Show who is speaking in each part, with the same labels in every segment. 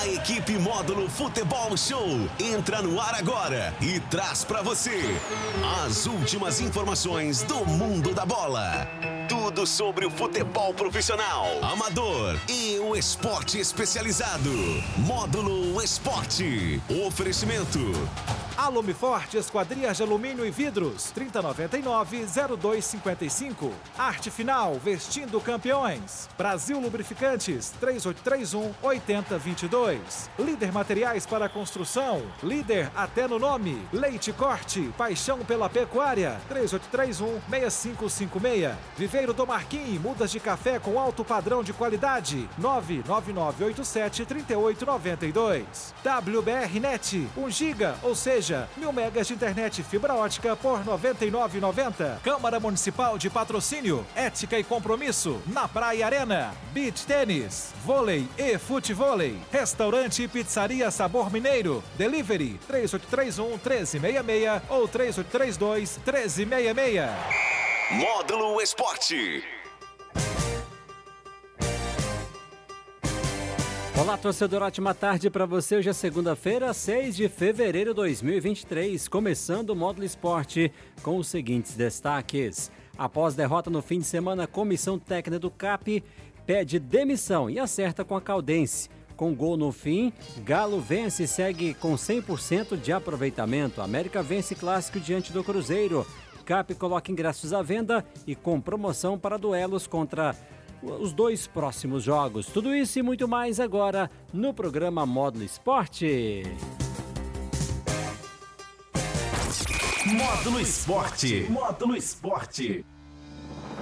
Speaker 1: A equipe Módulo Futebol Show entra no ar agora e traz para você as últimas informações do mundo da bola. Tudo sobre o futebol profissional, amador e o esporte especializado. Módulo Esporte. Oferecimento.
Speaker 2: Alume Forte, Esquadrias de Alumínio e Vidros, 3099-0255. Arte Final, vestindo campeões. Brasil Lubrificantes, 3831-8022. Líder Materiais para Construção, líder até no nome. Leite Corte, paixão pela pecuária, 3831-6556. Viveiro do Marquim, mudas de café com alto padrão de qualidade, 99987-3892. WBR Net, 1 giga, ou seja, mil megas de internet fibra ótica por R$ 99,90. Câmara Municipal de Patrocínio, Ética e Compromisso, na Praia Arena. Beach Tênis, Vôlei e Futevôlei. Restaurante e Pizzaria Sabor Mineiro. Delivery 3831-1366 ou 3832-1366.
Speaker 1: Módulo Esporte.
Speaker 3: Olá, torcedor, ótima tarde para você. Hoje é segunda-feira, 6 de fevereiro de 2023, começando o Módulo Esporte com os seguintes destaques. Após derrota no fim de semana, a comissão técnica do CAP pede demissão e acerta com a Caldense. Com gol no fim, Galo vence e segue com 100% de aproveitamento. América vence clássico diante do Cruzeiro. CAP coloca ingressos à venda e com promoção para duelos contra os dois próximos jogos. Tudo isso e muito mais agora no programa Módulo Esporte.
Speaker 1: Módulo Esporte.
Speaker 4: Módulo Esporte.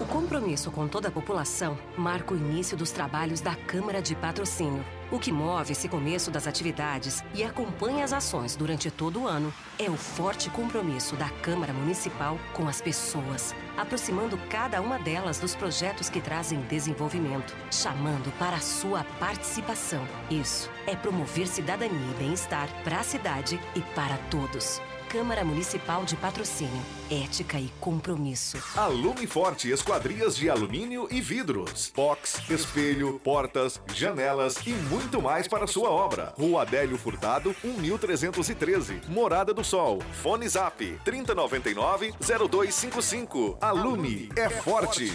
Speaker 5: Compromisso com toda a população marca o início dos trabalhos da Câmara de Patrocínio. O que move esse começo das atividades e acompanha as ações durante todo o ano é o forte compromisso da Câmara Municipal com as pessoas, aproximando cada uma delas dos projetos que trazem desenvolvimento, chamando para a sua participação. Isso é promover cidadania e bem-estar para a cidade e para todos. Câmara Municipal de Patrocínio. Ética e compromisso.
Speaker 6: Alume Forte Esquadrias de Alumínio e Vidros. Box, espelho, portas, janelas e muito mais para sua obra. Rua Adélio Furtado, 1313. Morada do Sol. Fone Zap 3099-0255. Alume é forte.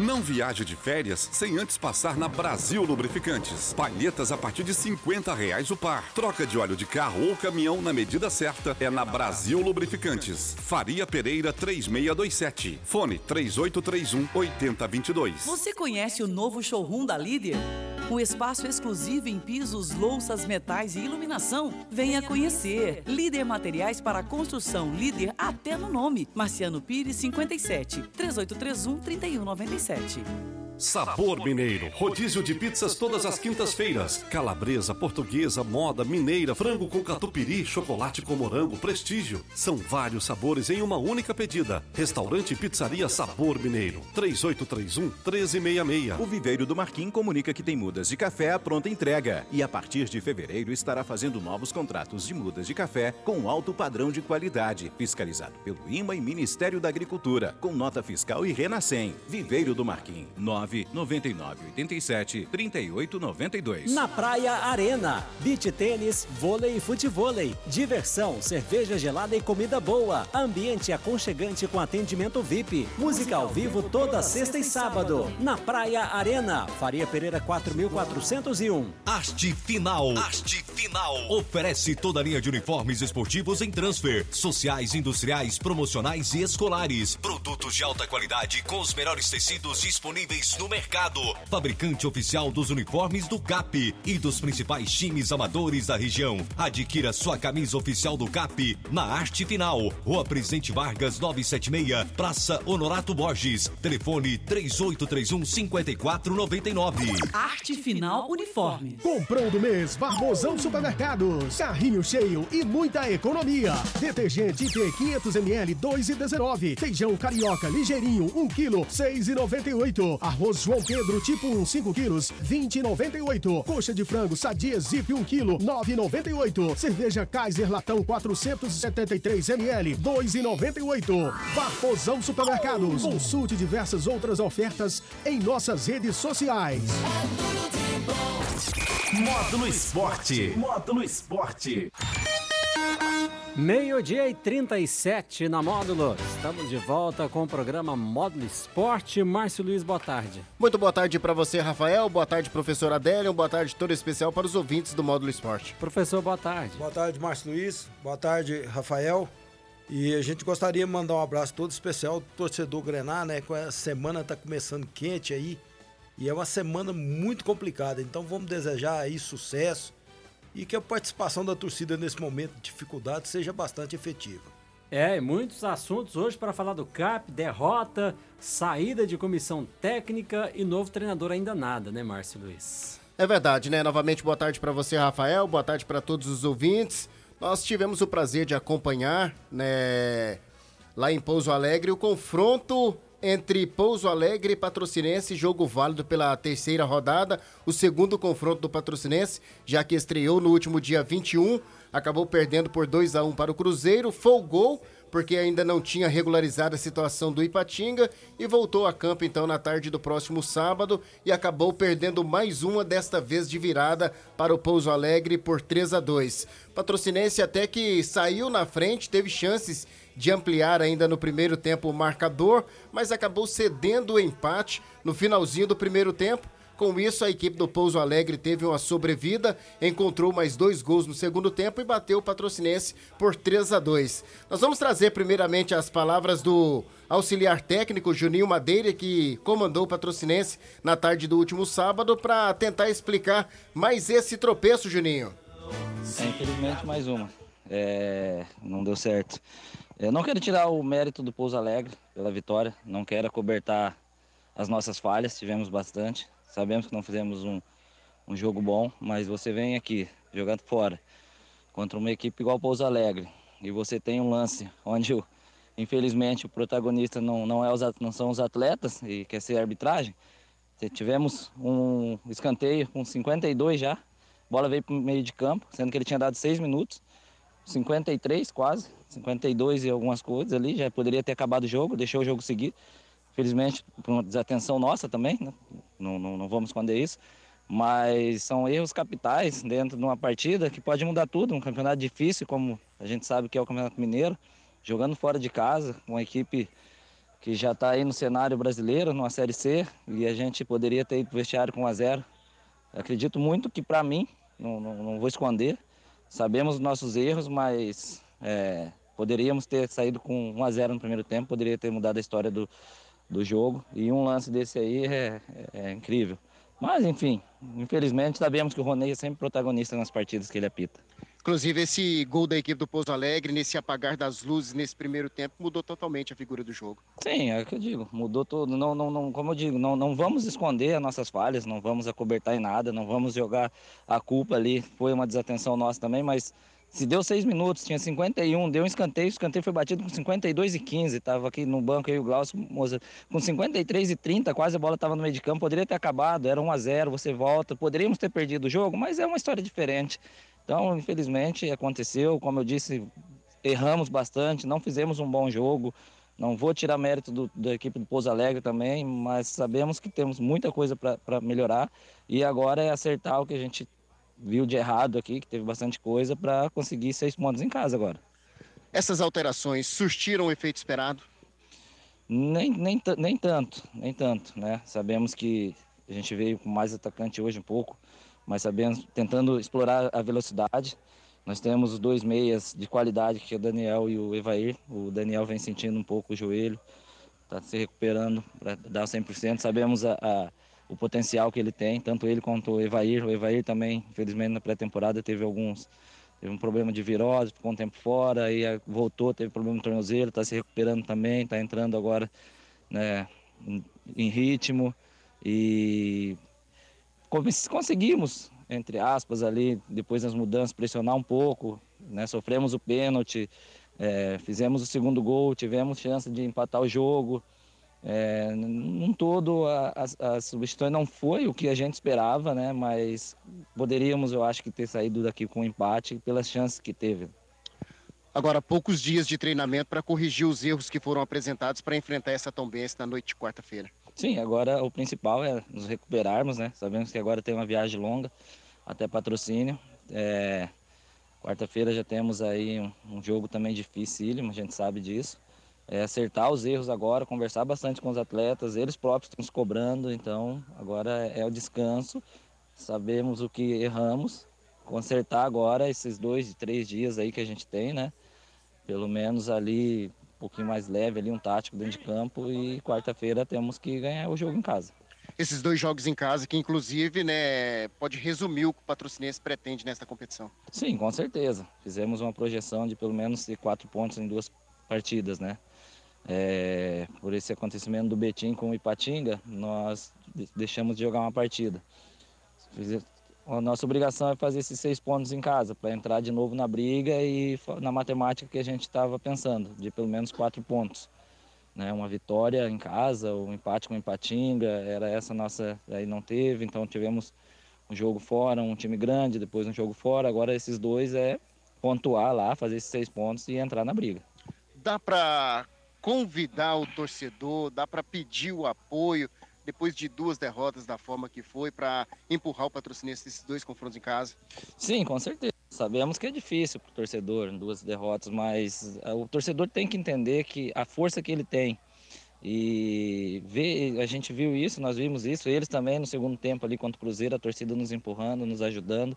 Speaker 7: Não viaje de férias sem antes passar na Brasil Lubrificantes. Palhetas a partir de 50 reais o par. Troca de óleo de carro ou caminhão na medida certa é na Brasil Lubrificantes. Faria Pereira 3627. Fone 3831 8022.
Speaker 8: Você conhece o novo showroom da Líder? O espaço exclusivo em pisos, louças, metais e iluminação. Venha conhecer. Líder Materiais para Construção. Líder até no nome. Marciano Pires 57 3831 3197.
Speaker 7: Sabor Mineiro. Rodízio de pizzas todas as quintas-feiras. Calabresa, portuguesa, moda, mineira, frango com catupiry, chocolate com morango, prestígio. São vários sabores em uma única pedida. Restaurante Pizzaria Sabor Mineiro. 3831-1366.
Speaker 9: O Viveiro do Marquim comunica que tem mudas de café à pronta entrega. E a partir de fevereiro estará fazendo novos contratos de mudas de café com alto padrão de qualidade. Fiscalizado pelo IMA e Ministério da Agricultura. Com nota fiscal e Renascem. Viveiro do Marquim. 9 9987 3892.
Speaker 3: Na Praia Arena, beach tênis, vôlei e futevôlei. Diversão, cerveja gelada e comida boa. Ambiente aconchegante com atendimento VIP. Música ao vivo toda sexta e sábado. Na Praia Arena, Faria Pereira 4401.
Speaker 1: Haste Final. Haste Final. Oferece toda a linha de uniformes esportivos em transfer, sociais, industriais, promocionais e escolares. Produtos de alta qualidade com os melhores tecidos disponíveis no mercado. Fabricante oficial dos uniformes do CAP e dos principais times amadores da região. Adquira sua camisa oficial do CAP na Arte Final. Rua Presidente Vargas 976, Praça Honorato Borges. Telefone 3831 5499.
Speaker 8: Arte Final Uniforme.
Speaker 10: Comprou do mês, Barbosão Supermercados. Carrinho cheio e muita economia. Detergente IP 500ml 2,19. Feijão carioca ligeirinho 1 kg 6,98. Arroz Arroz João Pedro, tipo 1, 5 quilos, 20,98. Coxa de frango sadia Zip 1 quilo, 9,98. Cerveja Kaiser Latão 473 ml, 2,98. Barbosão Supermercados. Consulte diversas outras ofertas em nossas redes sociais.
Speaker 1: Módulo Esporte. Módulo Esporte.
Speaker 3: Meio-dia e 37 na Módulo. Estamos de volta com o programa Módulo Esporte. Márcio Luiz, boa tarde.
Speaker 4: Muito boa tarde para você, Rafael. Boa tarde, professor Adélio. Boa tarde todo especial para os ouvintes do Módulo Esporte.
Speaker 3: Professor, boa tarde.
Speaker 11: Boa tarde, Márcio Luiz. Boa tarde, Rafael. E a gente gostaria de mandar um abraço todo especial do torcedor Grenar, né? Com a semana tá começando quente aí. E é uma semana muito complicada. Então vamos desejar aí sucesso e que a participação da torcida nesse momento de dificuldade seja bastante efetiva.
Speaker 3: É, muitos assuntos hoje para falar do CAP, derrota, saída de comissão técnica e novo treinador ainda nada, né, Márcio Luiz?
Speaker 4: É verdade, né? Novamente, boa tarde para você, Rafael. Boa tarde para todos os ouvintes. Nós tivemos o prazer de acompanhar, né, lá em Pouso Alegre, o confronto entre Pouso Alegre e Patrocinense, jogo válido pela terceira rodada, o segundo confronto do Patrocinense, já que estreou no último dia 21, acabou perdendo por 2 a 1 para o Cruzeiro, folgou porque ainda não tinha regularizado a situação do Ipatinga e voltou a campo então na tarde do próximo sábado e acabou perdendo mais uma desta vez de virada para o Pouso Alegre por 3 a 2. Patrocinense até que saiu na frente, teve chances de ampliar ainda no primeiro tempo o marcador, mas acabou cedendo o empate no finalzinho do primeiro tempo. Com isso, a equipe do Pouso Alegre teve uma sobrevida, encontrou mais dois gols no segundo tempo e bateu o Patrocinense por 3 a 2. Nós vamos trazer primeiramente as palavras do auxiliar técnico Juninho Madeira, que comandou o Patrocinense na tarde do último sábado, para tentar explicar mais esse tropeço, Juninho.
Speaker 12: É, infelizmente, mais uma. É, não deu certo. Eu não quero tirar o mérito do Pouso Alegre pela vitória, não quero acobertar as nossas falhas, tivemos bastante. Sabemos que não fizemos um, um jogo bom, mas você vem aqui jogando fora contra uma equipe igual Pouso Alegre e você tem um lance onde, infelizmente, o protagonista não, não, é os, não são os atletas e quer ser arbitragem. Tivemos um escanteio com 52 já, bola veio para o meio de campo, sendo que ele tinha dado 6 minutos, 53 quase, 52 e algumas coisas ali, já poderia ter acabado o jogo, deixou o jogo seguir. Felizmente, por uma desatenção nossa também, né? não, não, não vamos esconder isso. Mas são erros capitais dentro de uma partida que pode mudar tudo. Um campeonato difícil, como a gente sabe que é o Campeonato Mineiro, jogando fora de casa, uma equipe que já está aí no cenário brasileiro, numa Série C, e a gente poderia ter ido vestiário com 1 a 0 Acredito muito que, para mim, não, não, não, vou esconder, sabemos os nossos erros, mas é, Poderíamos ter saído com 1 a 0 no primeiro tempo, poderia ter mudado a história do, do jogo. E um lance desse aí é, é, é incrível. Mas, enfim, infelizmente sabemos que o Ronei é sempre protagonista nas partidas que ele apita.
Speaker 4: Inclusive, esse gol da equipe do Pouso Alegre, nesse apagar das luzes nesse primeiro tempo, mudou totalmente a figura do jogo.
Speaker 12: Sim, é o que eu digo, mudou tudo. Não, não, não, como eu digo, não, não vamos esconder as nossas falhas, não vamos acobertar em nada, não vamos jogar a culpa ali. Foi uma desatenção nossa também, mas se deu seis minutos, tinha 51, deu um escanteio, o escanteio foi batido com 52 e 15. Tava aqui no banco aí o Glaucio com 53 e 30, quase a bola estava no meio de campo, poderia ter acabado, era 1 a 0, você volta, poderíamos ter perdido o jogo, mas é uma história diferente. Então, infelizmente, aconteceu, como eu disse, erramos bastante, não fizemos um bom jogo. Não vou tirar mérito do, da equipe do Pouso Alegre também, mas sabemos que temos muita coisa para melhorar e agora é acertar o que a gente viu de errado aqui, que teve bastante coisa, para conseguir seis pontos em casa agora.
Speaker 4: Essas alterações surtiram o efeito esperado?
Speaker 12: Nem, nem, nem tanto, nem tanto, né? Sabemos que a gente veio com mais atacante hoje um pouco, mas sabemos, tentando explorar a velocidade. Nós temos os dois meias de qualidade, que é o Daniel e o Evair. O Daniel vem sentindo um pouco o joelho, está se recuperando para dar 100%. Sabemos a, a o potencial que ele tem, tanto ele quanto o Evair. O Evair também, infelizmente, na pré-temporada teve alguns. Teve um problema de virose, ficou um tempo fora, aí voltou, teve problema no tornozelo, está se recuperando também, está entrando agora né, em ritmo. E conseguimos, entre aspas, ali, depois das mudanças, pressionar um pouco, né, sofremos o pênalti, é, fizemos o segundo gol, tivemos chance de empatar o jogo É, num todo, a, a, a substituição não foi o que a gente esperava, né? Mas poderíamos, eu acho, que ter saído daqui com um empate pelas chances que teve.
Speaker 4: Agora, poucos dias de treinamento para corrigir os erros que foram apresentados para enfrentar essa Tombense na noite de quarta-feira.
Speaker 12: Sim, agora o principal é nos recuperarmos, né? Sabemos que agora tem uma viagem longa até patrocínio. É... Quarta-feira já temos aí um, um, jogo também dificílimo, a gente sabe disso. É acertar os erros agora, conversar bastante com os atletas, eles próprios estão se cobrando, então agora é o descanso. Sabemos o que erramos, consertar agora esses dois, três dias aí que a gente tem, né? Pelo menos ali um pouquinho mais leve, ali um tático dentro de campo e quarta-feira temos que ganhar o jogo em casa.
Speaker 4: Esses dois jogos em casa, que inclusive, né, pode resumir o que o patrocinense pretende nesta competição.
Speaker 12: Sim, com certeza. Fizemos uma projeção de pelo menos quatro pontos em duas partidas, né? É, por esse acontecimento do Betim com o Ipatinga, nós deixamos de jogar uma partida a nossa obrigação é fazer esses seis pontos em casa, para entrar de novo na briga e na matemática que a gente estava pensando, de pelo menos quatro pontos. Né? Uma vitória em casa, um empate com o Empatinga, era essa nossa. Aí não teve, então tivemos um jogo fora, um time grande, depois um jogo fora. Agora esses dois é pontuar lá, fazer esses seis pontos e entrar na briga.
Speaker 4: Dá para convidar o torcedor, dá para pedir o apoio depois de duas derrotas da forma que foi, para empurrar o patrocínio nesses dois confrontos em casa?
Speaker 12: Sim, com certeza. Sabemos que é difícil para o torcedor, duas derrotas, mas eh, o torcedor tem que entender que a força que ele tem e ver, a gente viu isso, nós vimos isso, eles também no segundo tempo ali contra o Cruzeiro, a torcida nos empurrando, nos ajudando.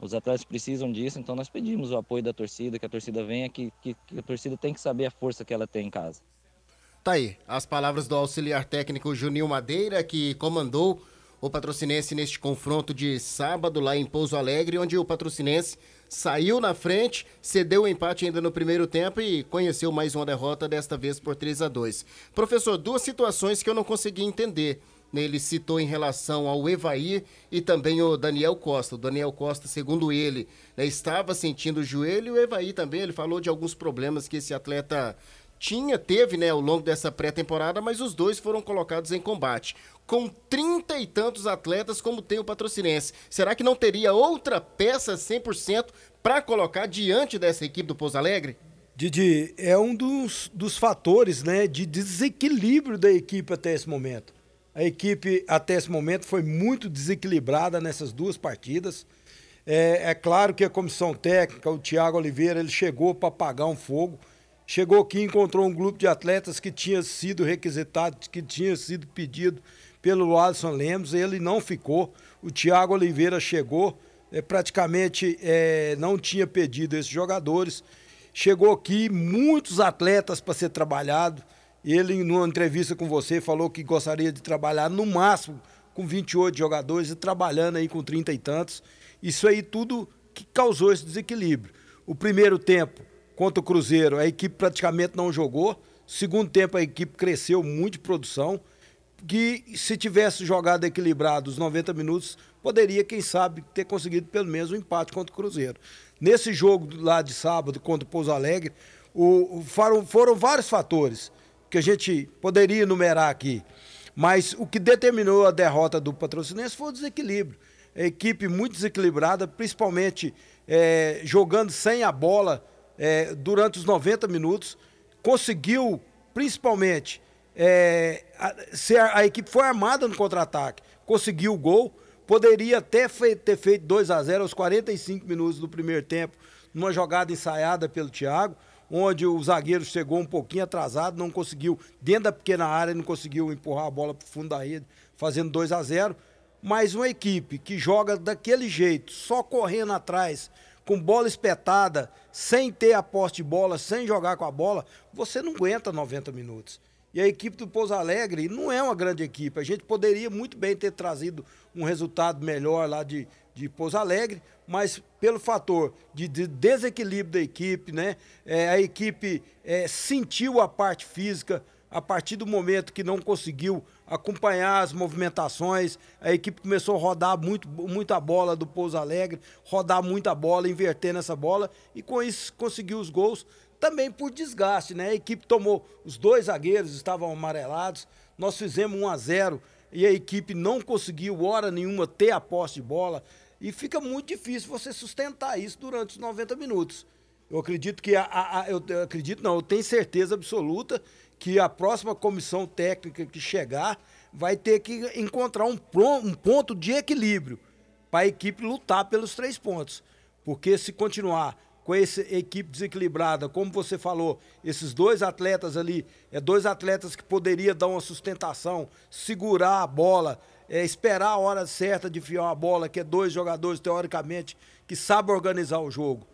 Speaker 12: Os atletas precisam disso, então nós pedimos o apoio da torcida, que a torcida venha, que, que, que a torcida tem que saber a força que ela tem em casa.
Speaker 4: Tá aí, as palavras do auxiliar técnico Junil Madeira, que comandou o Patrocinense neste confronto de sábado lá em Pouso Alegre, onde o Patrocinense saiu na frente, cedeu o empate ainda no primeiro tempo e conheceu mais uma derrota, desta vez por 3 a 2 Professor, duas situações que eu não consegui entender. Ele citou em relação ao Evair e também o Daniel Costa. O Daniel Costa, segundo ele, né, estava sentindo o joelho e o Evair também, ele falou de alguns problemas que esse atleta tinha, teve, né, ao longo dessa pré-temporada, mas os dois foram colocados em combate. Com trinta e tantos atletas, como tem o Patrocinense, será que não teria outra peça 100% para colocar diante dessa equipe do Pouso Alegre?
Speaker 11: Didi, é um dos, dos fatores né, de desequilíbrio da equipe até esse momento. A equipe, até esse momento, foi muito desequilibrada nessas duas partidas. É, é claro que a comissão técnica, o Thiago Oliveira, ele chegou para apagar um fogo Chegou aqui e encontrou um grupo de atletas que tinha sido requisitado, que tinha sido pedido pelo Alisson Lemos, ele não ficou. O Thiago Oliveira chegou, é, praticamente é, não tinha pedido esses jogadores. Chegou aqui muitos atletas para ser trabalhado. Ele, numa entrevista com você, falou que gostaria de trabalhar no máximo com 28 jogadores e trabalhando aí com 30 e tantos. Isso aí tudo que causou esse desequilíbrio. O primeiro tempo, contra o Cruzeiro, a equipe praticamente não jogou. Segundo tempo, a equipe cresceu muito de produção. Que se tivesse jogado equilibrado os 90 minutos, poderia, quem sabe, ter conseguido pelo menos um empate contra o Cruzeiro. Nesse jogo lá de sábado contra o Pouso Alegre, o, foram, foram vários fatores que a gente poderia enumerar aqui. Mas o que determinou a derrota do Patrocinense foi o desequilíbrio. A equipe muito desequilibrada, principalmente é, jogando sem a bola é, durante os 90 minutos, conseguiu, principalmente, é, a, a, equipe foi armada no contra-ataque, conseguiu o gol, poderia até ter feito 2 a 0 aos 45 minutos do primeiro tempo, numa jogada ensaiada pelo Thiago, onde o zagueiro chegou um pouquinho atrasado, não conseguiu, dentro da pequena área, não conseguiu empurrar a bola para o fundo da rede, fazendo 2 a 0 mas uma equipe que joga daquele jeito, só correndo atrás, com bola espetada, sem ter a posse de bola, sem jogar com a bola, você não aguenta 90 minutos. E a equipe do Pouso Alegre não é uma grande equipe. A gente poderia muito bem ter trazido um resultado melhor lá de, de Pouso Alegre, mas pelo fator de, de desequilíbrio da equipe, né? É, a equipe é, sentiu a parte física a partir do momento que não conseguiu acompanhar as movimentações, a equipe começou a rodar muito, muita bola do Pouso Alegre, rodar muita bola, inverter nessa bola e com isso conseguiu os gols também por desgaste, né? A equipe tomou, os dois zagueiros estavam amarelados, nós fizemos 1 a 0 e a equipe não conseguiu hora nenhuma ter a posse de bola e fica muito difícil você sustentar isso durante os 90 minutos. Eu acredito que a, a, a eu, eu acredito não, eu tenho certeza absoluta que a próxima comissão técnica que chegar vai ter que encontrar um, um ponto de equilíbrio para a equipe lutar pelos três pontos. Porque se continuar com essa equipe desequilibrada, como você falou, esses dois atletas ali, é dois atletas que poderia dar uma sustentação, segurar a bola, é, esperar a hora certa de fiar a bola, que é dois jogadores, teoricamente, que sabem organizar o jogo.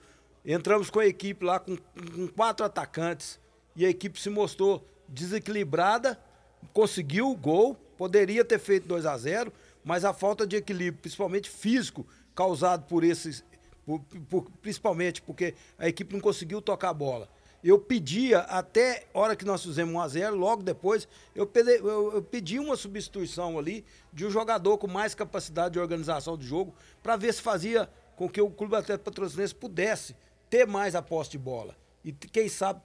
Speaker 11: Entramos com a equipe lá com, com quatro atacantes e a equipe se mostrou desequilibrada, conseguiu o gol, poderia ter feito 2 a 0 mas a falta de equilíbrio, principalmente físico, causado por esses, por, por, principalmente porque a equipe não conseguiu tocar a bola. Eu pedia, até hora que nós fizemos 1x0, logo depois, eu pedi, eu, eu pedi uma substituição ali de um jogador com mais capacidade de organização do jogo, para ver se fazia com que o Clube Atlético Patrocinense pudesse ter mais a posse de bola. E quem sabe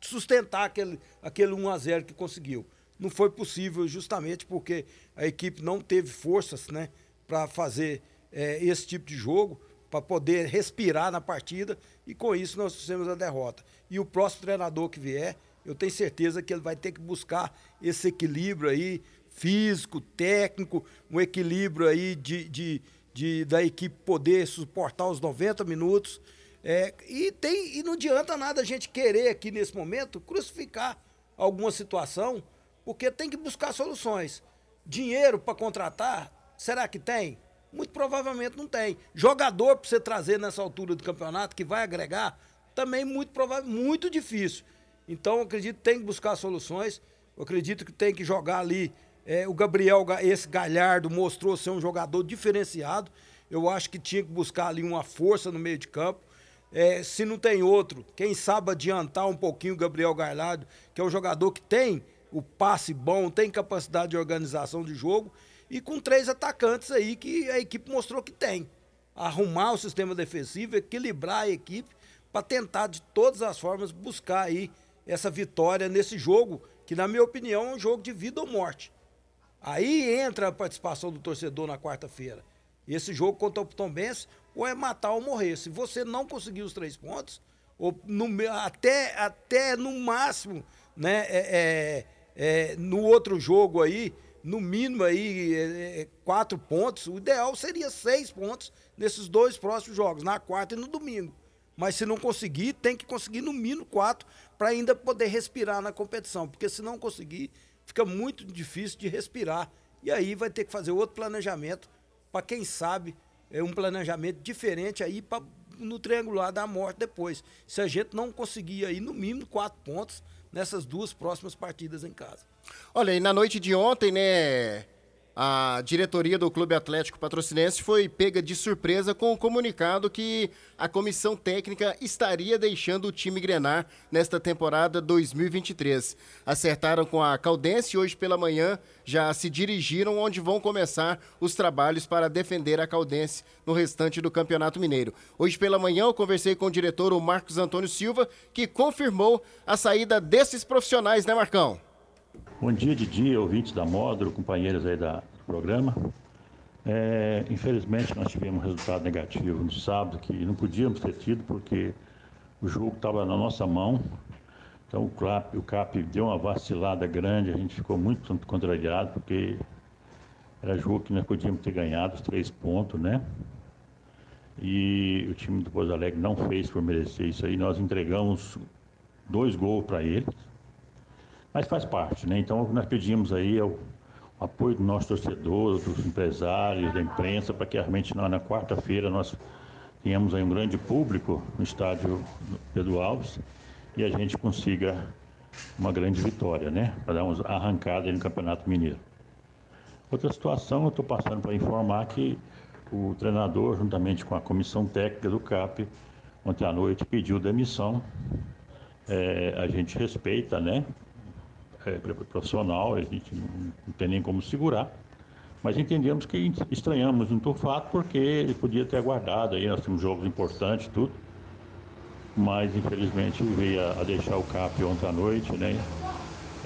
Speaker 11: sustentar aquele, aquele 1x0 que conseguiu. Não foi possível justamente porque a equipe não teve forças né, para fazer é, esse tipo de jogo, para poder respirar na partida e com isso nós fizemos a derrota. E o próximo treinador que vier, eu tenho certeza que ele vai ter que buscar esse equilíbrio aí, físico, técnico, um equilíbrio aí de, de, de da equipe poder suportar os 90 minutos. É, e, tem, e não adianta nada a gente querer aqui nesse momento crucificar alguma situação porque tem que buscar soluções. Dinheiro para contratar, será que tem? Muito provavelmente não tem. Jogador para você trazer nessa altura do campeonato que vai agregar, também muito provável, muito difícil. Então, eu acredito que tem que buscar soluções. Eu acredito que tem que jogar ali. É, o Gabriel, esse Galhardo, mostrou ser um jogador diferenciado. Eu acho que tinha que buscar ali uma força no meio de campo. É, se não tem outro, quem sabe adiantar um pouquinho o Gabriel Galhardo, que é um jogador que tem o passe bom, tem capacidade de organização de jogo e com três atacantes aí que a equipe mostrou que tem. Arrumar o sistema defensivo, equilibrar a equipe para tentar de todas as formas buscar aí essa vitória nesse jogo, que na minha opinião é um jogo de vida ou morte. Aí entra a participação do torcedor na quarta-feira. Esse jogo contra o Tom Benz ou é matar ou morrer. Se você não conseguir os três pontos, ou no, até, até no máximo, né, é, é é, no outro jogo aí, no mínimo aí, é, é, quatro pontos. O ideal seria seis pontos nesses dois próximos jogos, na quarta e no domingo. Mas se não conseguir, tem que conseguir no mínimo quatro para ainda poder respirar na competição. Porque se não conseguir, fica muito difícil de respirar. E aí vai ter que fazer outro planejamento para quem sabe é um planejamento diferente aí para no triangular da morte depois. Se a gente não conseguir aí no mínimo quatro pontos, nessas duas próximas partidas em casa.
Speaker 4: Olha, e na noite de ontem, né, a diretoria do Clube Atlético Patrocinense foi pega de surpresa com o comunicado que a comissão técnica estaria deixando o time grenar nesta temporada 2023. Acertaram com a Caldense e hoje pela manhã já se dirigiram onde vão começar os trabalhos para defender a Caldense no restante do Campeonato Mineiro. Hoje pela manhã eu conversei com o diretor, o Marcos Antônio Silva, que confirmou a saída desses profissionais, né, Marcão?
Speaker 13: Bom dia, Didi, ouvintes da Módulo, companheiros aí da, do programa. É, infelizmente, nós tivemos um resultado negativo no sábado, que não podíamos ter tido, porque o jogo estava na nossa mão. Então, o CAP, o CAP deu uma vacilada grande, a gente ficou muito contrariado, porque era jogo que nós podíamos ter ganhado os três pontos, né? E o time do Pouso Alegre não fez por merecer isso aí. Nós entregamos dois gols para eles mas faz parte, né? Então, nós pedimos aí o apoio do nosso torcedor, dos empresários, da imprensa, para que realmente na, na quarta-feira nós tenhamos aí um grande público no estádio Pedro Alves e a gente consiga uma grande vitória, né? Para dar uma arrancada no Campeonato Mineiro. Outra situação, eu estou passando para informar que o treinador, juntamente com a comissão técnica do CAP, ontem à noite pediu demissão. É, a gente respeita, né? É, profissional, a gente não, não, tem nem como segurar. Mas entendemos que estranhamos um fato porque ele podia ter aguardado aí, nós temos jogos importantes tudo. Mas infelizmente veio a, a deixar o CAP ontem à noite, né?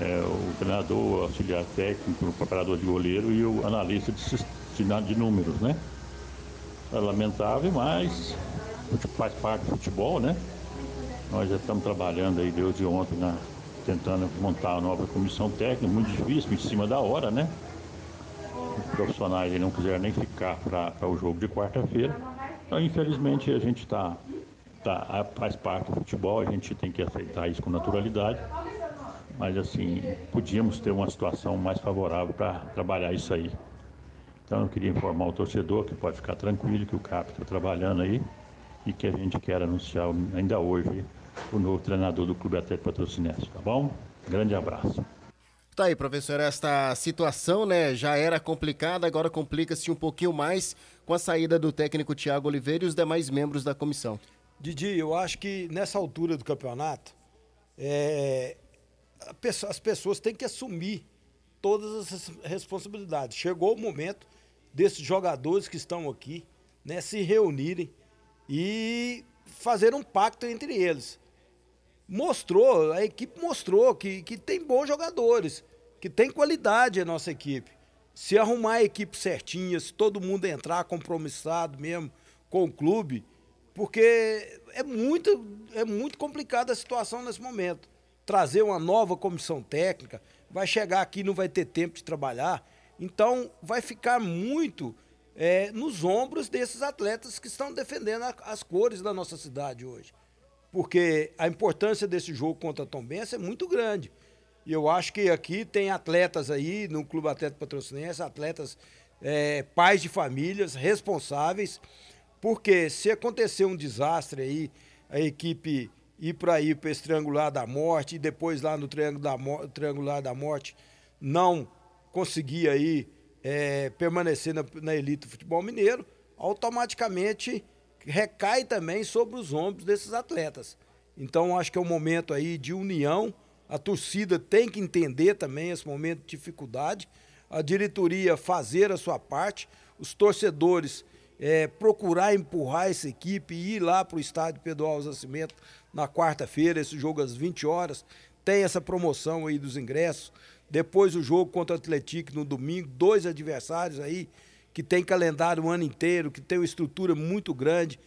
Speaker 13: é, o treinador, o auxiliar técnico, o preparador de goleiro e o analista de, de, de números, né? É lamentável, mas faz parte do futebol, né? Nós já estamos trabalhando aí desde ontem na, tentando montar a nova comissão técnica, muito difícil, em cima da hora, né? Os profissionais não quiseram nem ficar para o jogo de quarta-feira. Então, infelizmente, a gente está tá, faz parte do futebol, a gente tem que aceitar isso com naturalidade. Mas assim, podíamos ter uma situação mais favorável para trabalhar isso aí. Então eu queria informar o torcedor que pode ficar tranquilo que o CAP está trabalhando aí e que a gente quer anunciar ainda hoje o novo treinador do Clube Atlético Patrocinense, tá bom? Grande abraço.
Speaker 4: Tá aí, professor, esta situação, né, já era complicada, agora complica-se um pouquinho mais com a saída do técnico Tiago Oliveira e os demais membros da comissão.
Speaker 11: Didi, eu acho que nessa altura do campeonato, é, as pessoas têm que assumir todas as responsabilidades. Chegou o momento desses jogadores que estão aqui, né, se reunirem e fazer um pacto entre eles. Mostrou, a equipe mostrou que, que tem bons jogadores, que tem qualidade a nossa equipe. Se arrumar a equipe certinha, se todo mundo entrar compromissado mesmo com o clube, porque é muito, é muito complicada a situação nesse momento. Trazer uma nova comissão técnica, vai chegar aqui não vai ter tempo de trabalhar. Então, vai ficar muito é, nos ombros desses atletas que estão defendendo a, as cores da nossa cidade hoje. Porque a importância desse jogo contra a Tombense é muito grande. E eu acho que aqui tem atletas aí no Clube Atlético Patrocinense, atletas é, pais de famílias responsáveis, porque se acontecer um desastre aí, a equipe ir para aí para esse triangular da morte e depois lá no triângulo da, triangular da morte não conseguir aí é, permanecer na, na elite do futebol mineiro, automaticamente recai também sobre os ombros desses atletas. Então acho que é um momento aí de união. A torcida tem que entender também esse momento de dificuldade. A diretoria fazer a sua parte, os torcedores é, procurar empurrar essa equipe e ir lá para o estádio Pedro Alves Nascimento na quarta-feira, esse jogo às 20 horas. Tem essa promoção aí dos ingressos. Depois o jogo contra o Atlético no domingo, dois adversários aí que tem calendário o ano inteiro, que tem uma estrutura muito grande.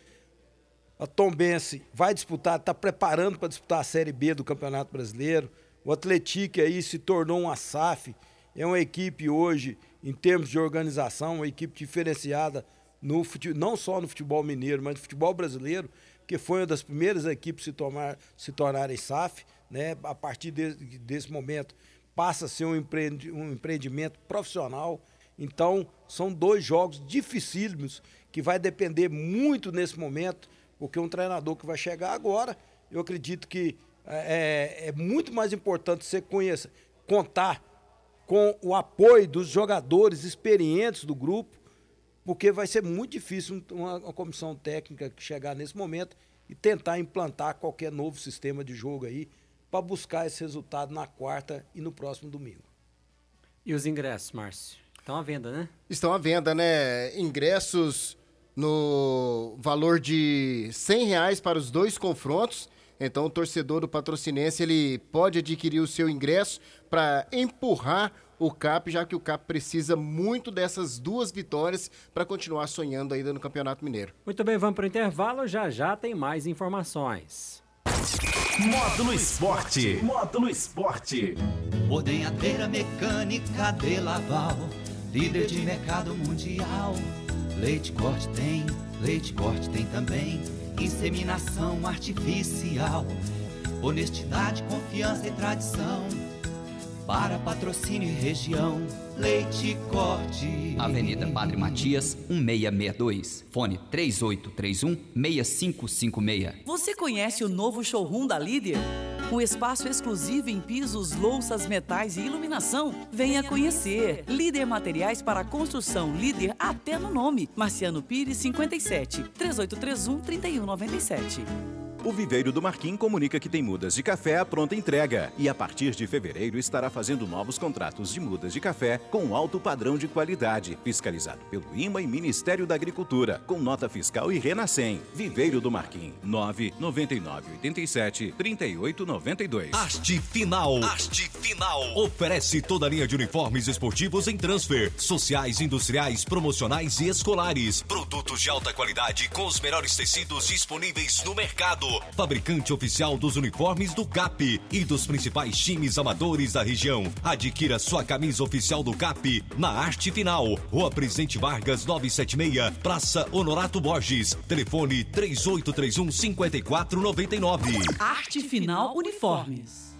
Speaker 11: A Tombense vai disputar, está preparando para disputar a Série B do Campeonato Brasileiro. O Atlético aí se tornou uma SAF, é uma equipe hoje, em termos de organização, uma equipe diferenciada no futebol, não só no futebol mineiro, mas no futebol brasileiro, que foi uma das primeiras equipes se, tomar, se tornarem SAF, né? A partir de, desse momento passa a ser um, um empreendimento profissional. Então, são dois jogos dificílimos que vai depender muito nesse momento, porque um treinador que vai chegar agora, eu acredito que é, é, é muito mais importante você conhecer, contar com o apoio dos jogadores experientes do grupo, porque vai ser muito difícil uma, uma comissão técnica chegar nesse momento e tentar implantar qualquer novo sistema de jogo aí para buscar esse resultado na quarta e no próximo domingo.
Speaker 3: E os ingressos, Márcio? Estão à venda, né?
Speaker 4: Estão à venda, né? Ingressos no valor de 100 reais para os dois confrontos. Então, o torcedor do Patrocinense ele pode adquirir o seu ingresso para empurrar o CAP, já que o CAP precisa muito dessas duas vitórias para continuar sonhando ainda no Campeonato Mineiro.
Speaker 3: Muito bem, vamos para o intervalo. Já já tem mais informações.
Speaker 1: Módulo Esporte. Módulo Esporte.
Speaker 14: Ordenhadeira mecânica de Laval. Líder de mercado mundial. Leite corte tem, leite corte tem também. Inseminação artificial. Honestidade, confiança e tradição. Para patrocínio e região Leite Corte.
Speaker 15: Avenida Padre Matias, 1662. Fone 3831-6556.
Speaker 8: Você conhece o novo showroom da Líder? Um espaço exclusivo em pisos, louças, metais e iluminação. Venha conhecer. Líder Materiais para Construção. Líder até no nome. Marciano Pires, 57. 3831-3197.
Speaker 9: O Viveiro do Marquim comunica que tem mudas de café à pronta entrega e a partir de fevereiro estará fazendo novos contratos de mudas de café com alto padrão de qualidade, fiscalizado pelo IMA e Ministério da Agricultura, com nota fiscal e Renascem. Viveiro do Marquim, 99987 3892.
Speaker 1: Haste Final. Haste Final. Oferece toda a linha de uniformes esportivos em transfer, sociais, industriais, promocionais e escolares. Produtos de alta qualidade com os melhores tecidos disponíveis no mercado. Fabricante oficial dos uniformes do CAP e dos principais times amadores da região. Adquira sua camisa oficial do CAP na Arte Final. Rua Presidente Vargas 976, Praça Honorato Borges. Telefone 3831 5499.
Speaker 8: Arte Final Uniformes.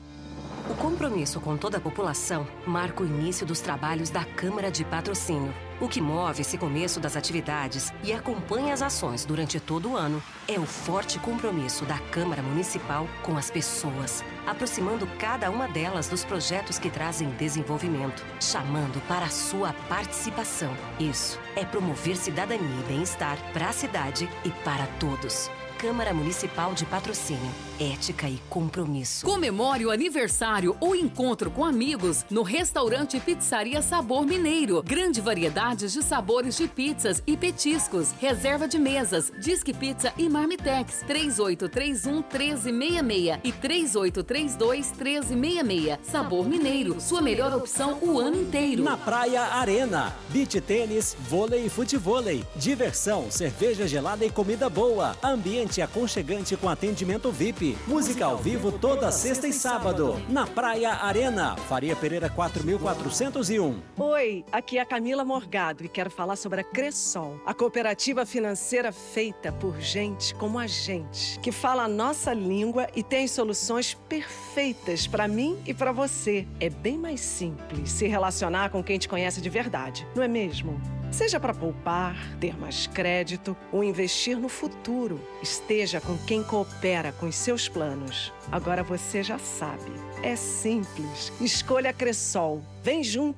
Speaker 5: O compromisso com toda a população marca o início dos trabalhos da Câmara de Patrocínio. O que move esse começo das atividades e acompanha as ações durante todo o ano é o forte compromisso da Câmara Municipal com as pessoas, aproximando cada uma delas dos projetos que trazem desenvolvimento, chamando para a sua participação. Isso é promover cidadania e bem-estar para a cidade e para todos. Câmara Municipal de Patrocínio. Ética e compromisso.
Speaker 16: Comemore o aniversário ou encontro com amigos no restaurante Pizzaria Sabor Mineiro. Grande variedade de sabores de pizzas e petiscos. Reserva de mesas. Disque Pizza e Marmitex. 3831 1366 e 3832 1366. Sabor Mineiro. Sua melhor opção o ano inteiro.
Speaker 3: Na Praia Arena. Beach tênis, vôlei e futevôlei. Diversão, cerveja gelada e comida boa. Ambiente aconchegante com atendimento VIP. Música ao vivo toda sexta e sábado. Na Praia Arena. Faria Pereira 4401.
Speaker 17: Oi, aqui é a Camila Morgado e quero falar sobre a Cressol, a cooperativa financeira feita por gente como a gente, que fala a nossa língua e tem soluções perfeitas para mim e para você. É bem mais simples se relacionar com quem te conhece de verdade, não é mesmo? Seja para poupar, ter mais crédito ou investir no futuro, esteja com quem coopera com os seus planos. Agora você já sabe. É simples. Escolha a Cressol. Vem junto.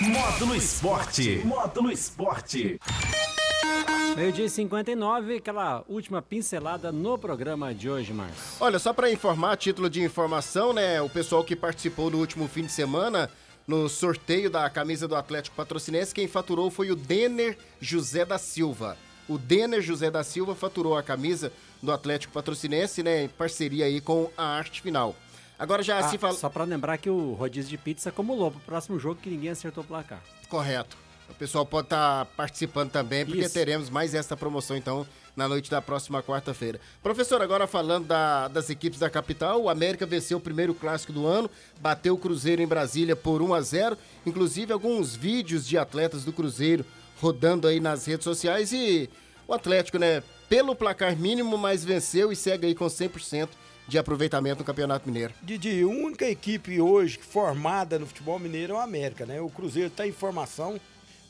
Speaker 1: Módulo Esporte. Módulo Esporte.
Speaker 3: Meio dia e 59, aquela última pincelada no programa de hoje, Márcio.
Speaker 4: Olha, só para informar, título de informação, né? O pessoal que participou no último fim de semana no sorteio da camisa do Atlético Patrocinense, quem faturou foi o Denner José da Silva. O Denner José da Silva faturou a camisa do Atlético Patrocinense, né, em parceria aí com a Arte Final. Agora já
Speaker 3: ah,
Speaker 4: se fala...
Speaker 3: Só para lembrar que o rodízio de pizza acumulou pro próximo jogo que ninguém acertou o placar.
Speaker 4: Correto. O pessoal pode estar tá participando também, porque Isso. teremos mais essa promoção, então, na noite da próxima quarta-feira. Professor, agora falando da, das equipes da capital, o América venceu o primeiro clássico do ano, bateu o Cruzeiro em Brasília por 1 a 0 inclusive alguns vídeos de atletas do Cruzeiro rodando aí nas redes sociais e o Atlético, né, pelo placar mínimo, mas venceu e segue aí com 100% de aproveitamento no Campeonato Mineiro.
Speaker 11: Didi, a única equipe hoje formada no futebol mineiro é o América, né? O Cruzeiro está em formação,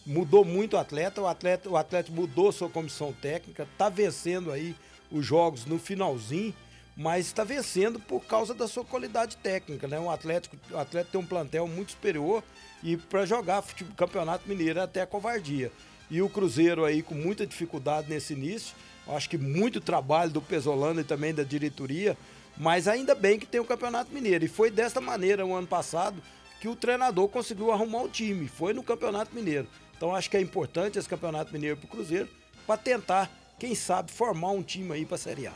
Speaker 11: mudou muito o atleta, o atleta, o atleta mudou sua comissão técnica, está vencendo aí os jogos no finalzinho, mas está vencendo por causa da sua qualidade técnica, né? O Atlético, o atleta tem um plantel muito superior e para jogar futebol, campeonato mineiro é até a covardia. E o Cruzeiro aí com muita dificuldade nesse início, acho que muito trabalho do Pesolano e também da diretoria, mas ainda bem que tem o Campeonato Mineiro. E foi dessa maneira o ano passado que o treinador conseguiu arrumar o time, foi no Campeonato Mineiro. Então acho que é importante esse Campeonato Mineiro para o Cruzeiro para tentar, quem sabe, formar um time aí para a Série A.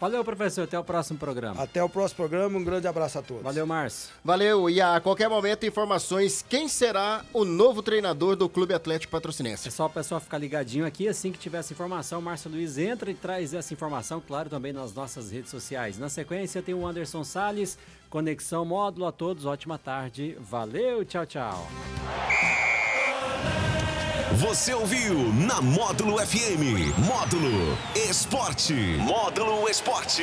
Speaker 3: Valeu, professor. Até o próximo programa.
Speaker 11: Até o próximo programa. Um grande abraço a todos.
Speaker 3: Valeu, Márcio.
Speaker 4: Valeu. E a qualquer momento, informações: quem será o novo treinador do Clube Atlético Patrocinense?
Speaker 3: É só o pessoal ficar ligadinho aqui. Assim que tiver essa informação, o Márcio Luiz entra e traz essa informação, claro, também nas nossas redes sociais. Na sequência, tem o Anderson Salles. Conexão Módulo a todos. Ótima tarde. Valeu. Tchau, tchau.
Speaker 1: Você ouviu na Módulo FM. Módulo Esporte. Módulo Esporte.